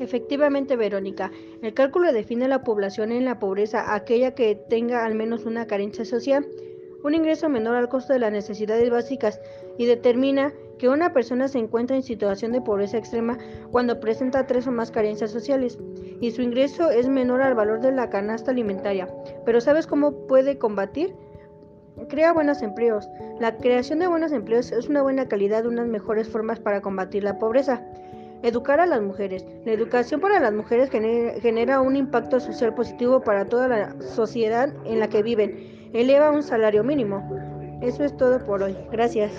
Efectivamente, Verónica, el cálculo define la población en la pobreza, aquella que tenga al menos una carencia social, un ingreso menor al costo de las necesidades básicas y determina que una persona se encuentra en situación de pobreza extrema cuando presenta tres o más carencias sociales y su ingreso es menor al valor de la canasta alimentaria. Pero ¿sabes cómo puede combatir? Crea buenos empleos. La creación de buenos empleos es una buena calidad, unas mejores formas para combatir la pobreza. Educar a las mujeres. La educación para las mujeres genera un impacto social positivo para toda la sociedad en la que viven. Eleva un salario mínimo. Eso es todo por hoy. Gracias.